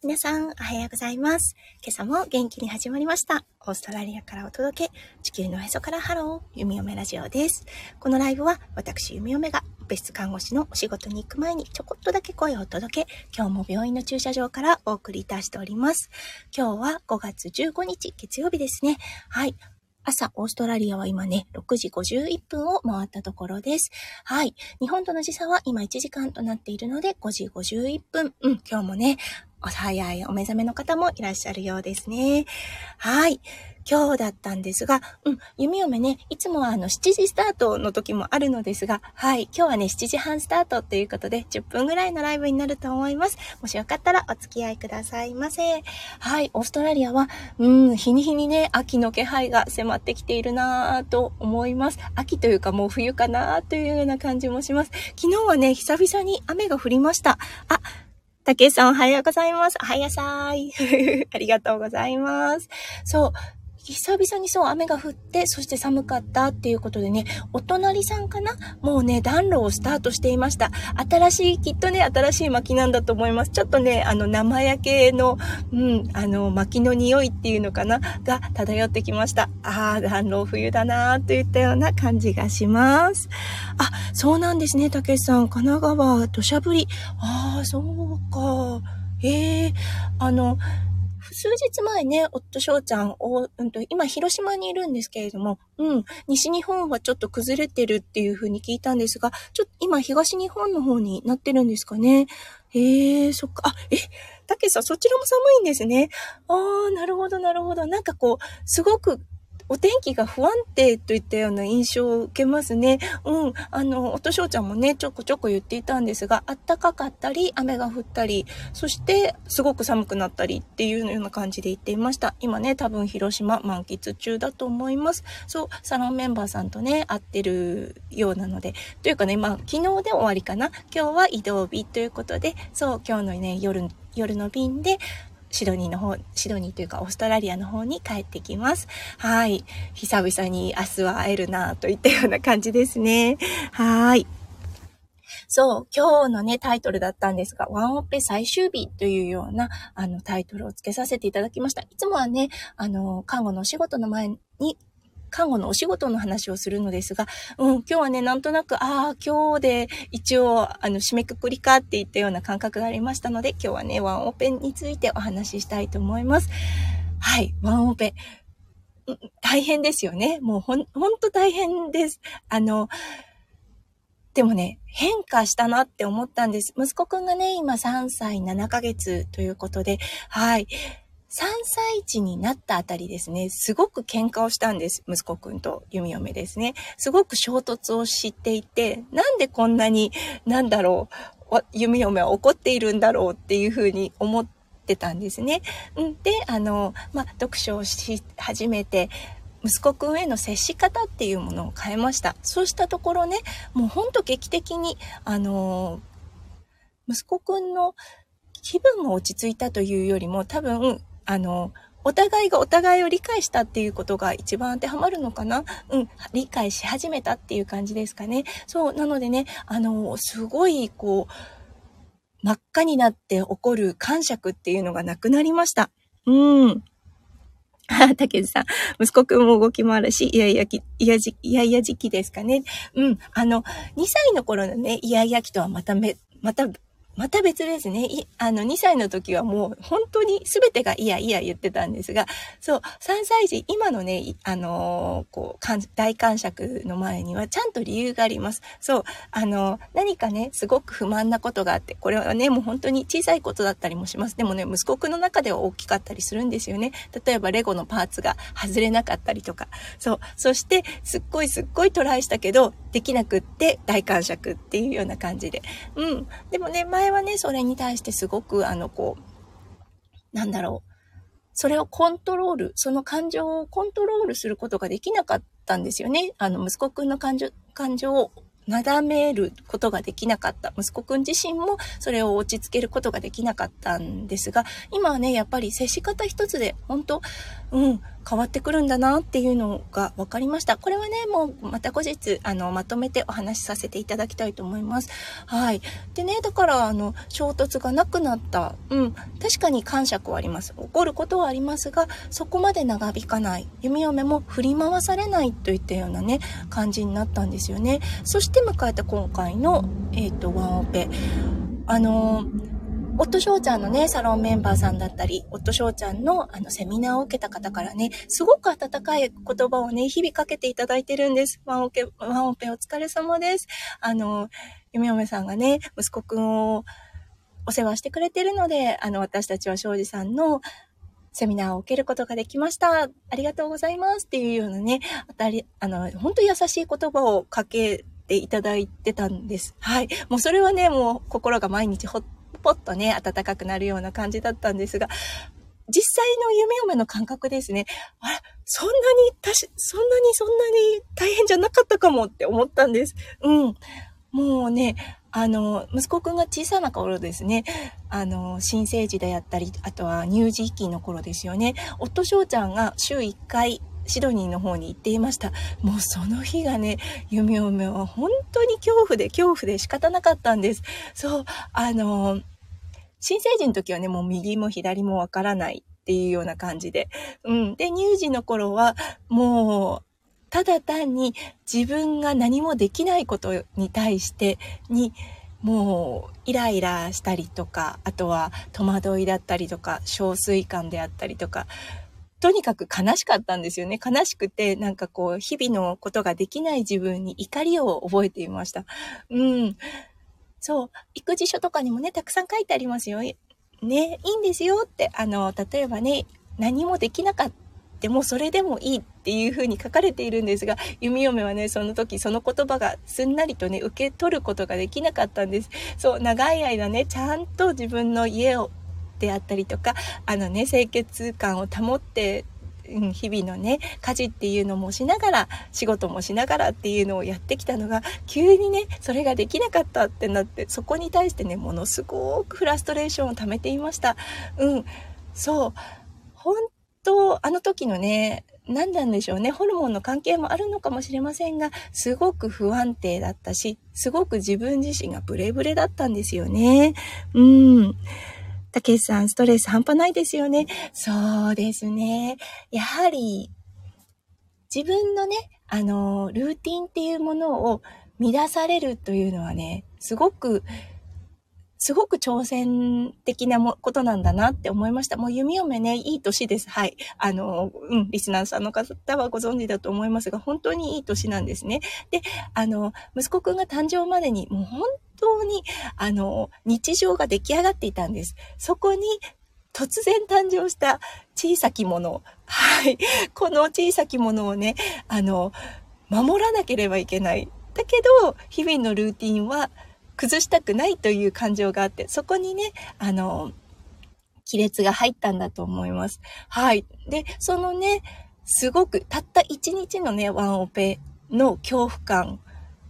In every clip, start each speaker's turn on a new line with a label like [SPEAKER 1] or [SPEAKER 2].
[SPEAKER 1] 皆さん、おはようございます。今朝も元気に始まりました。オーストラリアからお届け、地球のへそからハロー、弓嫁ラジオです。このライブは、私、弓嫁が、別室看護師のお仕事に行く前にちょこっとだけ声を届け、今日も病院の駐車場からお送りいたしております。今日は5月15日、月曜日ですね。はい。朝、オーストラリアは今ね、6時51分を回ったところです。はい。日本との時差は今1時間となっているので、5時51分。うん、今日もね、お早いお目覚めの方もいらっしゃるようですね。はい。今日だったんですが、うん、弓嫁ね、いつもはあの7時スタートの時もあるのですが、はい、今日はね、7時半スタートということで、10分ぐらいのライブになると思います。もしよかったらお付き合いくださいませ。はい、オーストラリアは、うん、日に日にね、秋の気配が迫ってきているなぁと思います。秋というかもう冬かなというような感じもします。昨日はね、久々に雨が降りました。あ、たけさんおはようございます。おはやさーい。ありがとうございます。そう。久々にそう雨が降って、そして寒かったっていうことでね、お隣さんかな？もうね、暖炉をスタートしていました。新しい、きっとね、新しい薪なんだと思います。ちょっとね、あの、生焼けの、うん、あの、薪の匂いっていうのかな？が漂ってきました。ああ、暖炉冬だなーといったような感じがします。あ、そうなんですね、たけしさん。神奈川、土砂降り。ああ、そうか。ええー、あの、数日前ね、夫翔ちゃんを、うんと、今広島にいるんですけれども、うん、西日本はちょっと崩れてるっていうふうに聞いたんですが、ちょっと今東日本の方になってるんですかね。へえ、そっか、あ、え、たけさん、そちらも寒いんですね。ああ、なるほど、なるほど。なんかこう、すごくお天気が不安定といったような印象を受けますね。うん。あの、おとしょうちゃんもね、ちょこちょこ言っていたんですが、暖かかったり、雨が降ったり、そしてすごく寒くなったりっていうような感じで言っていました。今ね、多分広島満喫中だと思います。そう、サロンメンバーさんとね、会ってるようなので、というかね、まあ、昨日で終わりかな。今日は移動日ということで、そう、今日のね、夜、夜の便で、シドニーの方、シドニーというかオーストラリアの方に帰ってきます。はい。久々に明日は会えるなといったような感じですね。はい。そう、今日のね、タイトルだったんですが、ワンオペ最終日というような、あの、タイトルを付けさせていただきました。いつもはね、あの、看護のお仕事の前に看護のお仕事の話をするのですが、うん、今日はね、なんとなく、ああ、今日で一応、あの、締めくくりかっていったような感覚がありましたので、今日はね、ワンオペについてお話ししたいと思います。はい、ワンオペ。大変ですよね。もうほん、ほんと大変です。あの、でもね、変化したなって思ったんです。息子くんがね、今3歳7ヶ月ということで、はい。3歳児になったあたりですね、すごく喧嘩をしたんです。息子くんと弓嫁ですね。すごく衝突を知っていて、なんでこんなに、なんだろう、弓嫁は怒っているんだろうっていうふうに思ってたんですね。で、あの、まあ、読書をし始めて、息子くんへの接し方っていうものを変えました。そうしたところね、もうほんと劇的に、あの、息子くんの気分が落ち着いたというよりも多分あの、お互いがお互いを理解したっていうことが一番当てはまるのかな？うん、理解し始めたっていう感じですかね。そう、なのでね、あの、すごい、こう、真っ赤になって起こる感触っていうのがなくなりました。うん。竹内さん、息子くんも動き回るし、いやいやき、いやじ、いやいや時期ですかね。うん。あの、2歳の頃のね、イヤイヤ期とはまため、またまた別ですね。い、あの、2歳の時はもう本当に全てがいやいや言ってたんですが、そう、3歳児、今のね、あのー、こう、大感触の前にはちゃんと理由があります。そう、あのー、何かね、すごく不満なことがあって、これはね、もう本当に小さいことだったりもします。でもね、息子くんの中では大きかったりするんですよね。例えば、レゴのパーツが外れなかったりとか。そう、そして、すっごいすっごいトライしたけど、できなくって大感触っていうような感じで。うん。でもね、前はね、それに対してすごく、あの、こう、なんだろう。それをコントロール、その感情をコントロールすることができなかったんですよね。あの、息子くんの感情、感情をなだめることができなかった。息子くん自身もそれを落ち着けることができなかったんですが、今はね、やっぱり接し方一つで、本当うん、変わってくるんだなっていうのが分かりました。これはね、もうまた後日、あの、まとめてお話しさせていただきたいと思います。はい。でね、だから、あの、衝突がなくなった。うん。確かに感触はあります。起こることはありますが、そこまで長引かない。弓嫁も振り回されないといったようなね、感じになったんですよね。そして迎えた今回の、えっ、ー、と、ワンオペ。あの夫翔ちゃんのね、サロンメンバーさんだったり、夫翔ちゃんのあのセミナーを受けた方からね、すごく温かい言葉をね、日々かけていただいてるんです。ワンオペ、ワンオペお疲れ様です。あの、ゆみおめさんがね、息子くんをお世話してくれてるので、あの、私たちは庄司さんのセミナーを受けることができました。ありがとうございますっていうようなね、あたり、あの、本当に優しい言葉をかけていただいてたんです。はい。もうそれはね、もう心が毎日ほっぽっとね、暖かくなるような感じだったんですが、実際の夢嫁の感覚ですね。あら、そんなに、たし、そんなにそんなに大変じゃなかったかもって思ったんです。うん。もうね、あの、息子くんが小さな頃ですね、あの、新生児であったり、あとは乳児期の頃ですよね。夫翔ちゃんが週1回、シドニーの方に行っていました。もうその日がね、弓嫁は本当に恐怖で恐怖で仕方なかったんです。そう、あの、新成人の時はね、もう右も左もわからないっていうような感じで。うん。で、乳児の頃は、もう、ただ単に自分が何もできないことに対してに、もうイライラしたりとか、あとは戸惑いだったりとか、憔悴感であったりとか、とにかく悲しかったんですよね。悲しくて、なんかこう、日々のことができない自分に怒りを覚えていました。うん。そう、育児書とかにもね、たくさん書いてありますよ。ね、いいんですよって、あの、例えばね、何もできなかったもそれでもいいっていう風に書かれているんですが、弓嫁はね、その時その言葉がすんなりとね、受け取ることができなかったんです。そう、長い間ね、ちゃんと自分の家をであったりとか、あのね、清潔感を保って、日々のね家事っていうのもしながら仕事もしながらっていうのをやってきたのが急にねそれができなかったってなってそこに対してねものすごくフラストレーションを溜めていました。うんそう本当あの時のね何なんでしょうね。ホルモンの関係もあるのかもしれませんが、すごく不安定だったし、すごく自分自身がブレブレだったんですよね。うん。たけしさん、ストレス半端ないですよね。そうですね。やはり、自分のね、あの、ルーティンっていうものを乱されるというのはね、すごく、すごく挑戦的なもことなんだなって思いました。もう弓嫁ね、いい年です。はい。あの、うん、リスナーさんの方はご存知だと思いますが、本当にいい年なんですね。で、あの、息子くんが誕生までに、もう本当に、あの、日常が出来上がっていたんです。そこに、突然誕生した小さきもの。はい。この小さきものをね、あの、守らなければいけない。だけど、日々のルーティンは崩したくないという感情があって、そこにね、あの、亀裂が入ったんだと思います。はい。で、そのね、すごく、たった一日のね、ワンオペの恐怖感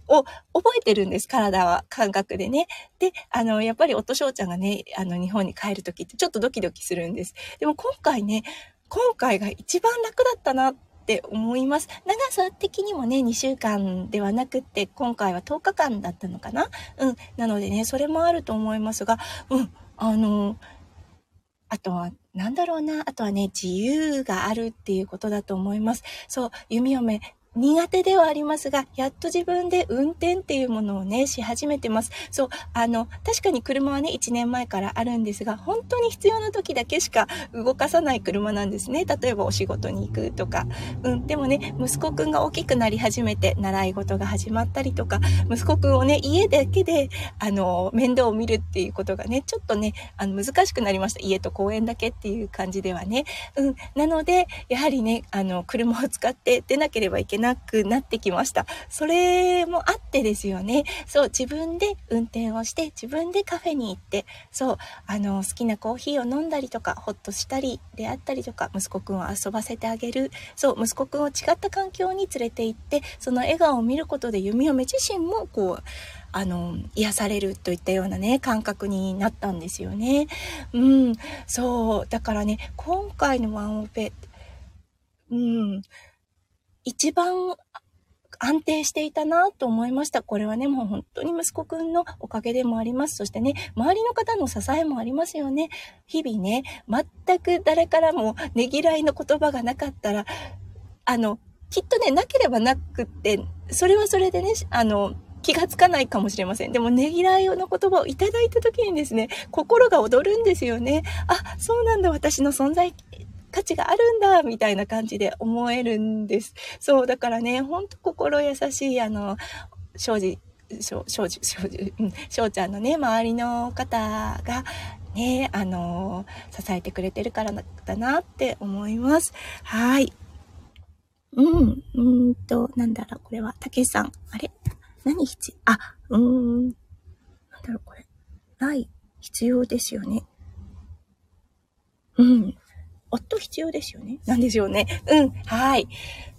[SPEAKER 1] を覚えてるんです、体は、感覚でね。で、あの、やっぱり夫翔ちゃんがね、あの、日本に帰るときってちょっとドキドキするんです。でも今回ね、今回が一番楽だったなっって思います。長さ的にもね、2週間ではなくって、今回は10日間だったのかな？うん。なのでね、それもあると思いますが、うん、あの、あとは、なんだろうな。あとはね、自由があるっていうことだと思います。そう、弓嫁、苦手ではありますが、やっと自分で運転っていうものをね、し始めてます。そう、あの、確かに車はね、1年前からあるんですが、本当に必要な時だけしか動かさない車なんですね。例えばお仕事に行くとか。うん、でもね、息子くんが大きくなり始めて、習い事が始まったりとか、息子くんをね、家だけで、あの、面倒を見るっていうことがね、ちょっとね、あの、難しくなりました。家と公園だけっていう感じではね。うん、なので、やはりね、あの、車を使って出なければいけななくなってきました。それもあってですよね。そう、自分で運転をして、自分でカフェに行って、そう、あの、好きなコーヒーを飲んだりとか、ほっとしたりであったりとか、息子くんを遊ばせてあげる。そう、息子くんを違った環境に連れて行って、その笑顔を見ることで弓嫁自身も、こう、あの、癒されるといったようなね、感覚になったんですよね。うん、そう、だからね、今回のワンオペ、うん、一番安定していたなと思いました。これはね、もう本当に息子くんのおかげでもあります。そしてね、周りの方の支えもありますよね。日々ね、全く誰からもねぎらいの言葉がなかったら、あの、きっとね、なければなくって、それはそれでね、あの、気がつかないかもしれません。でも、ねぎらいの言葉をいただいた時にですね、心が躍るんですよね。あ、そうなんだ、私の存在価値があるんだ、みたいな感じで思えるんです。そう、だからね、ほんと心優しい、あの、庄司、庄司、庄司、うん、庄ちゃんのね、周りの方が、ね、あの、支えてくれてるからだなって思います。はい。うん、うんと、なんだろう、これは、たけしさん。あれ？何必要？あ、うーん。なんだろう、これ。ない、必要ですよね。うん。夫必要ですよね。なんですよね。うん。はい。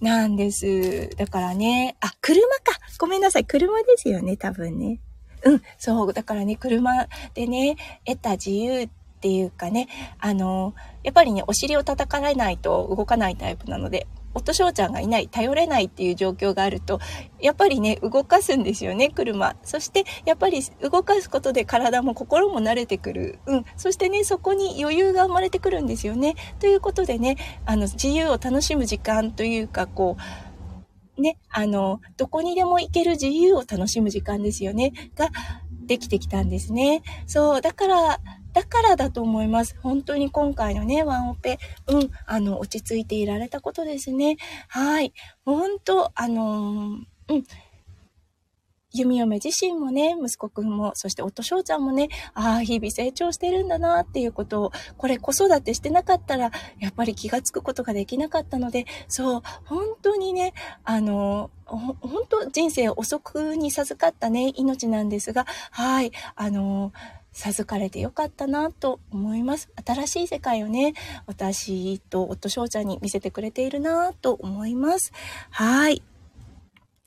[SPEAKER 1] なんです。だからね。あ、車か。ごめんなさい。車ですよね。多分ね。うん。そう。だからね、車でね、得た自由っていうかね、あの、やっぱりね、お尻を叩かれないと動かないタイプなので、夫翔ちゃんがいない、頼れないっていう状況があると、やっぱりね、動かすんですよね、車。そして、やっぱり動かすことで体も心も慣れてくる。うん。そしてね、そこに余裕が生まれてくるんですよね。ということでね、あの、自由を楽しむ時間というか、こう、ね、あの、どこにでも行ける自由を楽しむ時間ですよね。が、できてきたんですね。そう、だから、だからだと思います。本当に今回のね、ワンオペ、うん、あの、落ち着いていられたことですね。はい。本当あのー、うん。弓嫁自身もね、息子くんも、そして夫翔ちゃんもね、ああ、日々成長してるんだなっていうことを、これ子育てしてなかったら、やっぱり気がつくことができなかったので、そう、本当にね、あの、本当人生遅くに授かったね、命なんですが、はい、あの、授かれてよかったなと思います。新しい世界をね、私と夫翔ちゃんに見せてくれているなと思います。はい。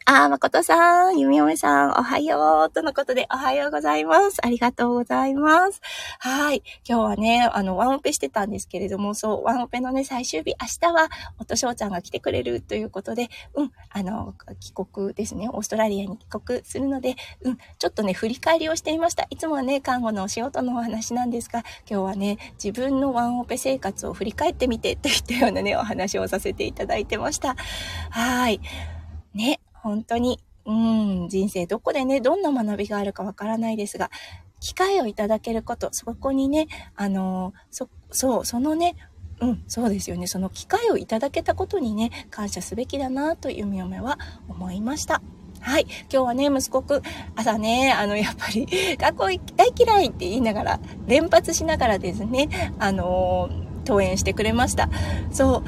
[SPEAKER 1] あー、誠さん、ゆみおめさん、おはよう、とのことで、おはようございます。ありがとうございます。はい。今日はね、あの、ワンオペしてたんですけれども、そう、ワンオペのね、最終日、明日は、夫翔ちゃんが来てくれるということで、うん、あの、帰国ですね、オーストラリアに帰国するので、うん、ちょっとね、振り返りをしていました。いつもはね、看護のお仕事のお話なんですが、今日はね、自分のワンオペ生活を振り返ってみて、といったようなね、お話をさせていただいてました。はい。本当に、うん、人生どこでね、どんな学びがあるかわからないですが、機会をいただけること、そこにね、あの、そ、そう、そのね、うん、そうですよね。その機会をいただけたことにね、感謝すべきだなと弓嫁は思いました。はい。今日はね、息子くん、朝ね、あの、やっぱり、学校行き大嫌いって言いながら、連発しながらですね、あの登園してくれました。そ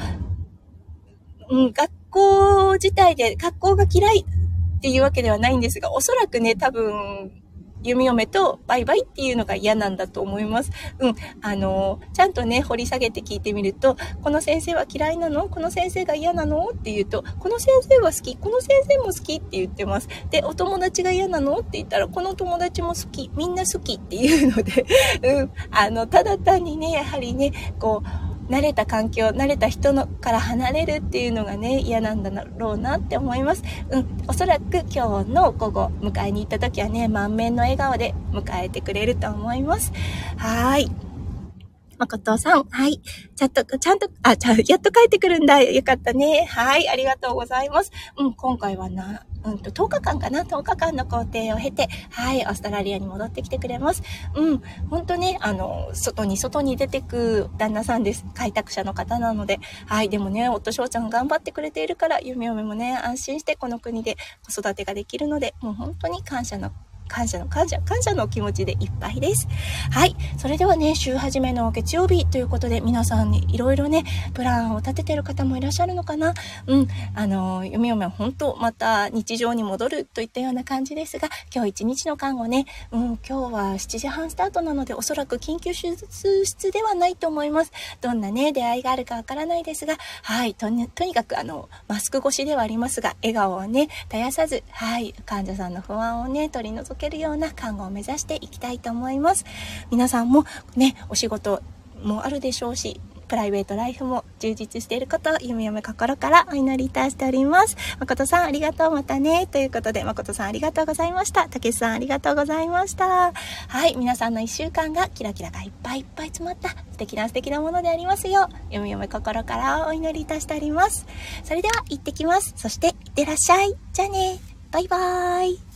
[SPEAKER 1] う。うん、学校自体で学校が嫌いっていうわけではないんですが、おそらくね、多分、弓嫁とバイバイっていうのが嫌なんだと思います。うん。あの、ちゃんとね、掘り下げて聞いてみると、この先生は嫌いなの？この先生が嫌なの？って言うと、この先生は好き。この先生も好きって言ってます。で、お友達が嫌なの？って言ったら、この友達も好き。みんな好きっていうので、うん。あの、ただ単にね、やはりね、こう、慣れた環境、慣れた人のから離れるっていうのがね、嫌なんだろうなって思います。うん、おそらく今日の午後、迎えに行った時はね、満面の笑顔で迎えてくれると思います。はい。誠さん、はい。ちゃんと、ちゃんと、あ、ちゃやっと帰ってくるんだ。よかったね。はい、ありがとうございます。うん、今回はな、うんと、10日間かな ?10 日間の工程を経て、はい、オーストラリアに戻ってきてくれます。うん、ほんとね、あの、外に外に出てく旦那さんです。開拓者の方なので。はい、でもね、夫翔ちゃん頑張ってくれているから、夢嫁もね、安心してこの国で子育てができるので、もう本当に感謝の感謝の感謝、感謝の気持ちでいっぱいです。はい。それではね、週始めの月曜日ということで、皆さんにいろいろね、プランを立ててる方もいらっしゃるのかな？うん。あの、読み読みは本当、また日常に戻るといったような感じですが、今日一日の看護ね、うん、今日は7時半スタートなので、おそらく緊急手術室ではないと思います。どんなね、出会いがあるかわからないですが、はい。とにとにかく、あの、マスク越しではありますが、笑顔をね、絶やさず、はい。患者さんの不安をね、取り除けるような看護を目指していきたいと思います。皆さんもね、お仕事もあるでしょうし、プライベートライフも充実していることを、ゆみゆめ心からお祈りいたしております。誠さん、ありがとう、またね。ということで、誠さん、ありがとうございました。たけしさん、ありがとうございました。はい、皆さんの一週間がキラキラがいっぱいいっぱい詰まった素敵な素敵なものでありますよう、ゆみゆめ心からお祈りいたしております。それでは、行ってきます。そして、いってらっしゃい。じゃあね。バイバーイ。